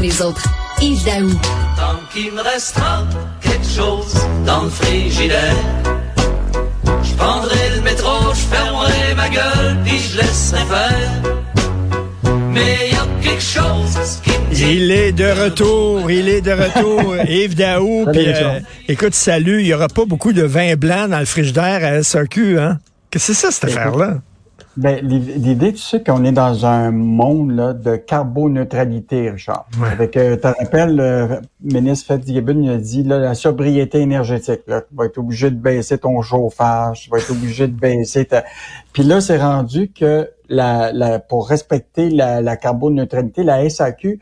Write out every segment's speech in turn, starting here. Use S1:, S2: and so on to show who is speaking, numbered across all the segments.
S1: Les autres, Yves Daou.
S2: Tant qu'il me restera quelque chose dans le frigidaire. Je prendrai le métro, je fermerai ma gueule, puis je laisserai faire. Mais y a quelque chose qui me dit...
S3: Il est de retour, il est de retour, Yves Daou. Puis, euh, écoute, salut, il n'y aura pas beaucoup de vin blanc dans le frigidaire à SAQ, hein? Qu'est-ce que c'est ça, cette affaire-là?
S4: Ben, l'idée, tu sais qu'on est dans un monde là, de carboneutralité, Richard.
S3: Ouais.
S4: Avec, tu te rappelles, le ministre Fitzgibbon il a dit là, la sobriété énergétique. Là, tu vas être obligé de baisser ton chauffage, tu vas être obligé de baisser ta... Puis là, c'est rendu que la, la, pour respecter la, la carboneutralité, la SAQ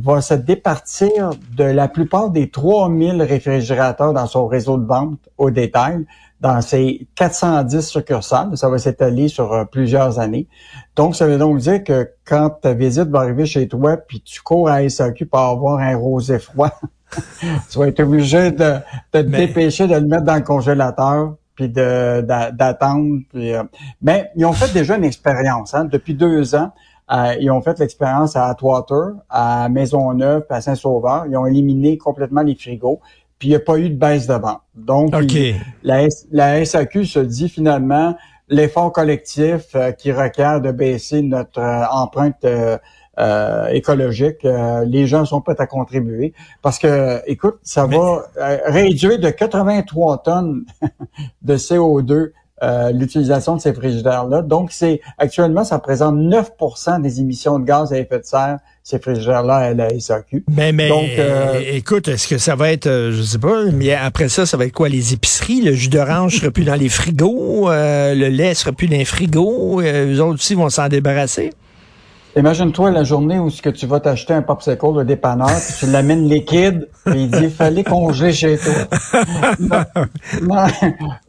S4: va se départir de la plupart des 3000 réfrigérateurs dans son réseau de vente au détail dans ces 410 succursales. Ça va s'étaler sur euh, plusieurs années. Donc, ça veut donc dire que quand ta visite va arriver chez toi, puis tu cours à SAQ pour avoir un rosé froid, tu vas être obligé de, de te
S3: Mais-
S4: dépêcher de le mettre dans le congélateur puis d'attendre. euh, Mais ils ont fait déjà une expérience. Hein, depuis deux ans, euh, ils ont fait l'expérience à Atwater, à Maisonneuve, à Saint-Sauveur. Ils ont éliminé complètement les frigos, puis il n'y a pas eu de baisse de vente. Donc,
S3: OK.
S4: ils- la, SAQ se dit finalement l'effort collectif euh, qui requiert de baisser notre euh, empreinte euh, euh, écologique, euh, les gens sont prêts à contribuer parce que, écoute, ça va réduire de 83 tonnes de CO2 euh, l'utilisation de ces frigidaires-là. Donc, c'est actuellement, ça représente 9% des émissions de gaz à effet de serre, ces frigidaires-là à la SAQ.
S3: Mais, mais
S4: Donc, euh,
S3: écoute, est-ce que ça va être, euh, je sais pas, mais après ça, ça va être quoi, les épiceries? Le jus d'orange sera plus dans les frigos, euh, le lait sera plus dans les frigos, euh, eux autres aussi vont s'en débarrasser?
S4: Imagine-toi la journée où ce que tu vas t'acheter un popsicle au dépanneur, puis tu l'amènes liquide, et il dit fallait congeler chez toi. non, non,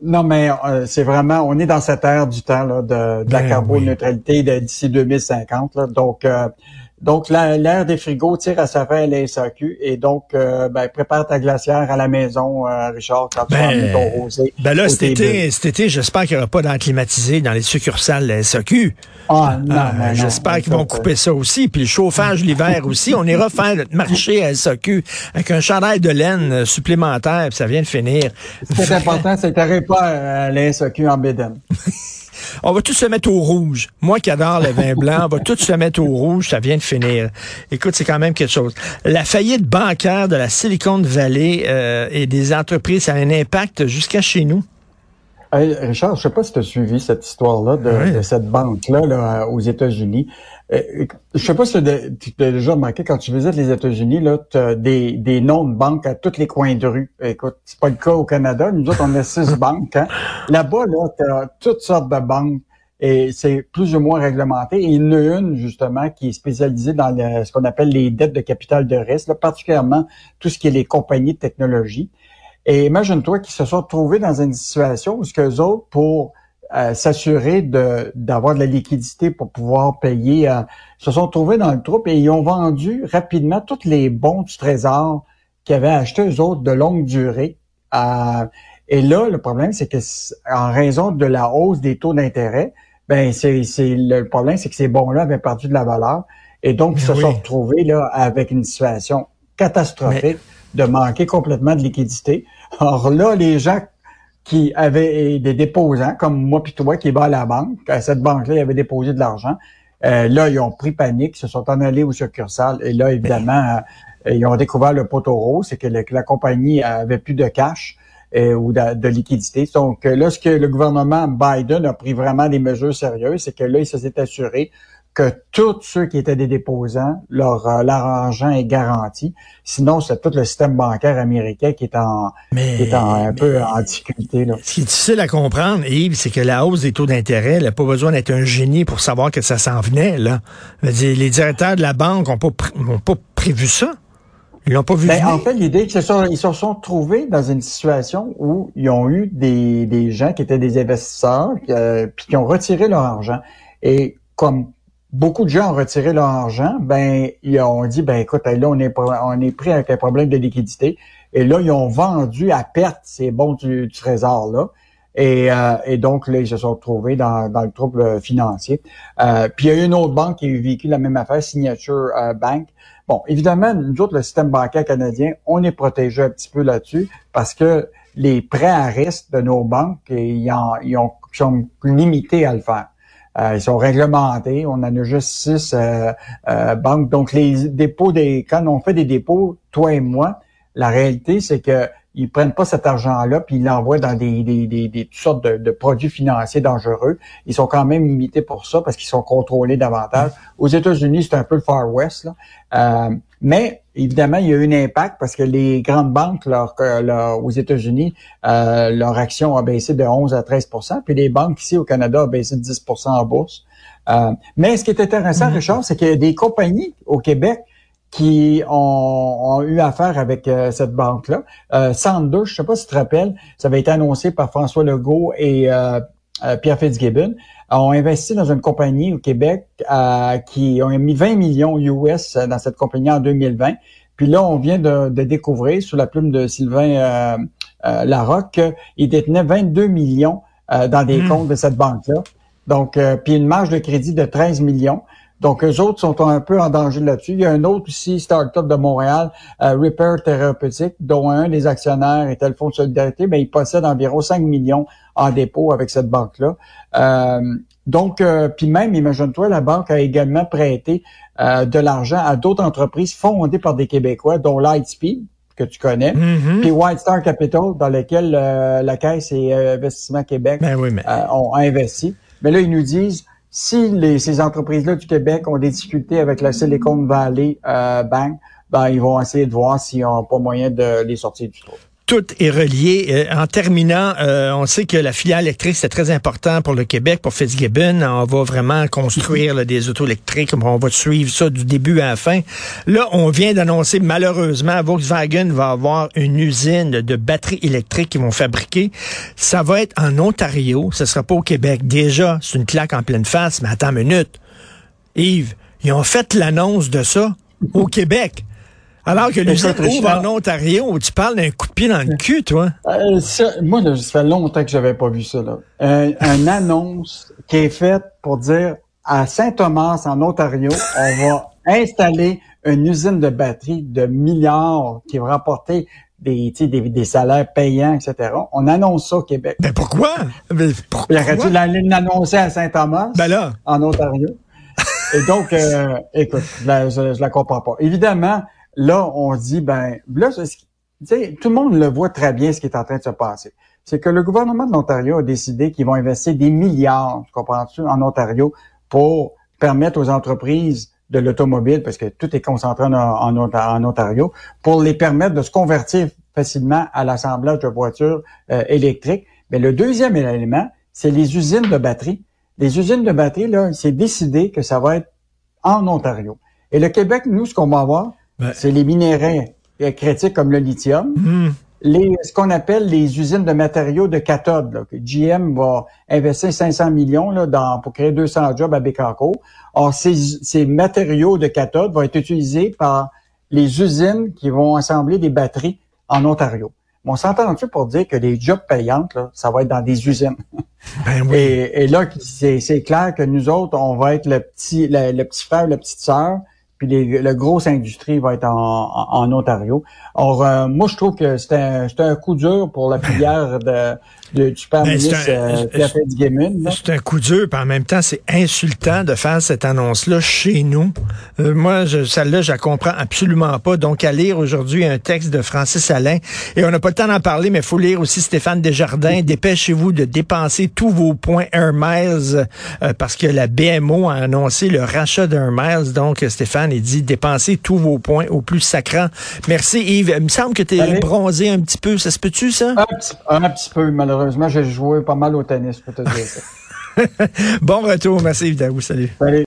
S4: non, mais euh, c'est vraiment, on est dans cette ère du temps là, de, de la
S3: Ben
S4: carboneutralité de- d'ici 2050. Là, donc, euh, donc la- l'ère des frigos tire à sa fin à la SAQ, et donc euh, ben, prépare ta glacière à la maison, euh, Richard, quand tu vas
S3: Ben,
S4: amener ton rosé.
S3: Ben là, cet été, cet été, j'espère qu'il n'y aura pas d'air climatisé dans les succursales de la SAQ.
S4: Ah, non,
S3: Ah,
S4: non.
S3: J'espère qu'ils vont couper ça aussi. Puis le chauffage l'hiver aussi. On ira faire notre marché à SAQ avec un chandail de laine euh, supplémentaire, puis ça vient de finir.
S4: Ce qui est important, c'est que tu pas à la SAQ en bédaine.
S3: On va tous se mettre au rouge. Moi qui adore le vin blanc, on va tous se mettre au rouge, ça vient de finir. Écoute, c'est quand même quelque chose. La faillite bancaire de la Silicon Valley euh, et des entreprises, ça a un impact jusqu'à chez nous?
S4: Hey, Richard, je sais pas si tu as suivi cette histoire-là de,
S3: Oui.
S4: de cette banque-là là, aux États-Unis. Euh, je sais pas si tu as déjà remarqué, quand tu visites les États-Unis, là, tu as des, des noms de banques à tous les coins de rue. Écoute, c'est pas le cas au Canada. Nous autres, on a six banques. Hein. Là-bas, là, tu as toutes sortes de banques et c'est plus ou moins réglementé. Et il y en a une, justement, qui est spécialisée dans le- ce qu'on appelle les dettes de capital de risque, là, particulièrement tout ce qui est les compagnies de technologie. Et imagine-toi qu'ils se sont trouvés dans une situation où ce qu'eux autres, pour euh, s'assurer de d'avoir de la liquidité pour pouvoir payer, euh, se sont trouvés dans le troupe et ils ont vendu rapidement tous les bons du trésor qu'ils avaient achetés eux autres de longue durée. Euh, et là, le problème, c'est que en raison de la hausse des taux d'intérêt, ben c'est c'est le problème, c'est que ces bons-là avaient perdu de la valeur et donc ils se
S3: Oui.
S4: sont retrouvés là avec une situation catastrophique de manquer complètement de liquidité. Alors là, les gens qui avaient des déposants, comme moi puis toi, qui va à la banque, à cette banque-là, ils avaient déposé de l'argent. Euh, là, ils ont pris panique, se sont en allés aux succursales. Et là, évidemment, euh, ils ont découvert le poteau rose, c'est que la compagnie avait plus de cash euh, ou de, de liquidité. Donc euh, là, ce que le gouvernement Biden a pris vraiment des mesures sérieuses, c'est que là, il s'est assuré que tous ceux qui étaient des déposants, leur, euh, leur argent est garanti. Sinon, c'est tout le système bancaire américain qui est en,
S3: Mais,
S4: qui est en, un
S3: mais
S4: peu en difficulté. Là.
S3: ce qui est difficile à comprendre, Yves, c'est que la hausse des taux d'intérêt, n'a pas besoin d'être un génie pour savoir que ça s'en venait. Là. Je veux dire, les directeurs de la banque n'ont pas, ont pas prévu ça. Ils l'ont pas vu
S4: Ben, en fait, l'idée, c'est ça, ils se sont trouvés dans une situation où ils ont eu des, des gens qui étaient des investisseurs, euh, puis qui ont retiré leur argent. Et comme beaucoup de gens ont retiré leur argent, ben ils ont dit, ben écoute, là, on est, on est pris avec un problème de liquidité. Et là, ils ont vendu à perte ces bons du, du trésor là. Et, euh, et donc, là, ils se sont retrouvés dans, dans le trouble financier. Euh, puis il y a une autre banque qui a vécu la même affaire, Signature euh, Bank. Bon, évidemment, nous autres, le système bancaire canadien, on est protégé un petit peu là-dessus parce que les prêts à risque de nos banques, ils, ils sont limités à le faire. Euh, ils sont réglementés. On en a juste six euh, euh, banques. Donc, les dépôts des. Quand on fait des dépôts, toi et moi, la réalité, c'est que ils prennent pas cet argent-là puis ils l'envoient dans des, des, des, des toutes sortes de, de, produits financiers dangereux. Ils sont quand même limités pour ça parce qu'ils sont contrôlés davantage. Aux États-Unis, c'est un peu le Far West. Là. Euh, mais évidemment, il y a eu un impact parce que les grandes banques, leur, leur, aux États-Unis, euh, leur action a baissé de 11 à 13% puis les banques ici au Canada ont baissé de 10% en bourse. Euh, mais ce qui est intéressant, mm-hmm. Richard, c'est qu'il y a des compagnies au Québec qui ont, eu affaire avec euh, cette banque-là. Euh, Sanders, je ne sais pas si tu te rappelles, ça avait été annoncé par François Legault et euh, euh, Pierre Fitzgibbon, ont investi dans une compagnie au Québec qui ont mis 20 millions US dans cette compagnie en 2020. Puis là, on vient de, découvrir, sous la plume de Sylvain Larocque, qu'il détenait 22 millions dans des hmm. comptes de cette banque-là. Donc, puis une marge de crédit de 13 millions. Donc, eux autres sont un peu en danger là-dessus. Il y a un autre aussi, start-up de Montréal, euh, Repair Thérapeutique, dont un des actionnaires était le Fonds de solidarité, mais il possède environ 5 millions en dépôt avec cette banque-là. Euh, donc, euh, puis même, imagine-toi, la banque a également prêté de l'argent à d'autres entreprises fondées par des Québécois, dont Lightspeed, que tu connais, mm-hmm. puis White Star Capital, dans lequel la Caisse et Investissement Québec
S3: ben oui, mais...
S4: ont investi. Mais là, ils nous disent, si les, ces entreprises-là du Québec ont des difficultés avec la Silicon Valley euh, Bank, ben, ils vont essayer de voir s'ils n'ont pas moyen de les sortir du trou
S3: tout est relié. Euh, en terminant, euh, on sait que la filière électrique, c'est très important pour le Québec, pour Fitzgibbon. On va vraiment construire des autos électriques. On va suivre ça du début à la fin. Là, on vient d'annoncer, malheureusement, Volkswagen va avoir une usine de batteries électriques qu'ils vont fabriquer. Ça va être en Ontario. Ce sera pas au Québec. Déjà, c'est une claque en pleine face. Mais attends une minute. Yves, ils ont fait l'annonce de ça au Québec. Alors que l'usine ouvre en Ontario, tu parles d'un coup de pied dans le cul, toi.
S4: Euh, moi, là, ça fait longtemps que j'avais pas vu ça. Là. Euh, une annonce qui est faite pour dire à Saint-Thomas, en Ontario, on va installer une usine de batterie de milliards qui va rapporter des, des, des salaires payants, etc. On annonce ça au Québec.
S3: Mais pourquoi? Mais
S4: pourquoi? Aurait-tu l'annoncer à Saint-Thomas?
S3: Ben là.
S4: En Ontario. Et donc, euh, écoute, je la, je la comprends pas. Évidemment, là, on dit, ben, là, tout le monde le voit très bien ce qui est en train de se passer. C'est que le gouvernement de l'Ontario a décidé qu'ils vont investir des milliards, tu comprends-tu, en Ontario pour permettre aux entreprises de l'automobile, parce que tout est concentré en, Ontario, pour les permettre de se convertir facilement à l'assemblage de voitures euh, électriques. Mais le deuxième élément, c'est les usines de batterie. Les usines de batterie, là, c'est décidé que ça va être en Ontario. Et le Québec, nous, ce qu'on va avoir, c'est les minéraux critiques comme le lithium. Hmm. Les, ce qu'on appelle les usines de matériaux de cathode. Là, que GM va investir 500 millions là, dans, pour créer 200 jobs à Bécancourt. Or, ces, ces matériaux de cathode vont être utilisés par les usines qui vont assembler des batteries en Ontario. on s'entend-tu pour dire que les jobs payantes, là, ça va être dans des usines? Ben oui. et, et, là, c'est clair que nous autres, on va être le petit, le, petit frère, la petite sœur puis les, la grosse industrie va être en, en, Ontario. Or, euh, moi, je trouve que un, un coup dur pour la filière de, du super ben, ministre euh,
S3: C'est un coup dur, puis en même temps, c'est insultant de faire cette annonce-là chez nous. Euh, moi, celle-là, je la comprends absolument pas. Donc, à lire aujourd'hui un texte de Francis Alain, et on n'a pas le temps d'en parler, mais il faut lire aussi Stéphane Desjardins. Dépêchez-vous de dépenser tous vos points Miles, euh, parce que la BMO a annoncé le rachat Miles. Donc, Stéphane, il dit dépensez tous vos points au plus sacrant. Merci Yves. Il me semble que tu es bronzé un petit peu. Ça se peut-tu, ça?
S4: Un petit, un petit peu, malheureusement malheureusement, j'ai joué pas mal au tennis, pour te dire ça.
S3: bon retour. Merci, Yves Salut. Salut.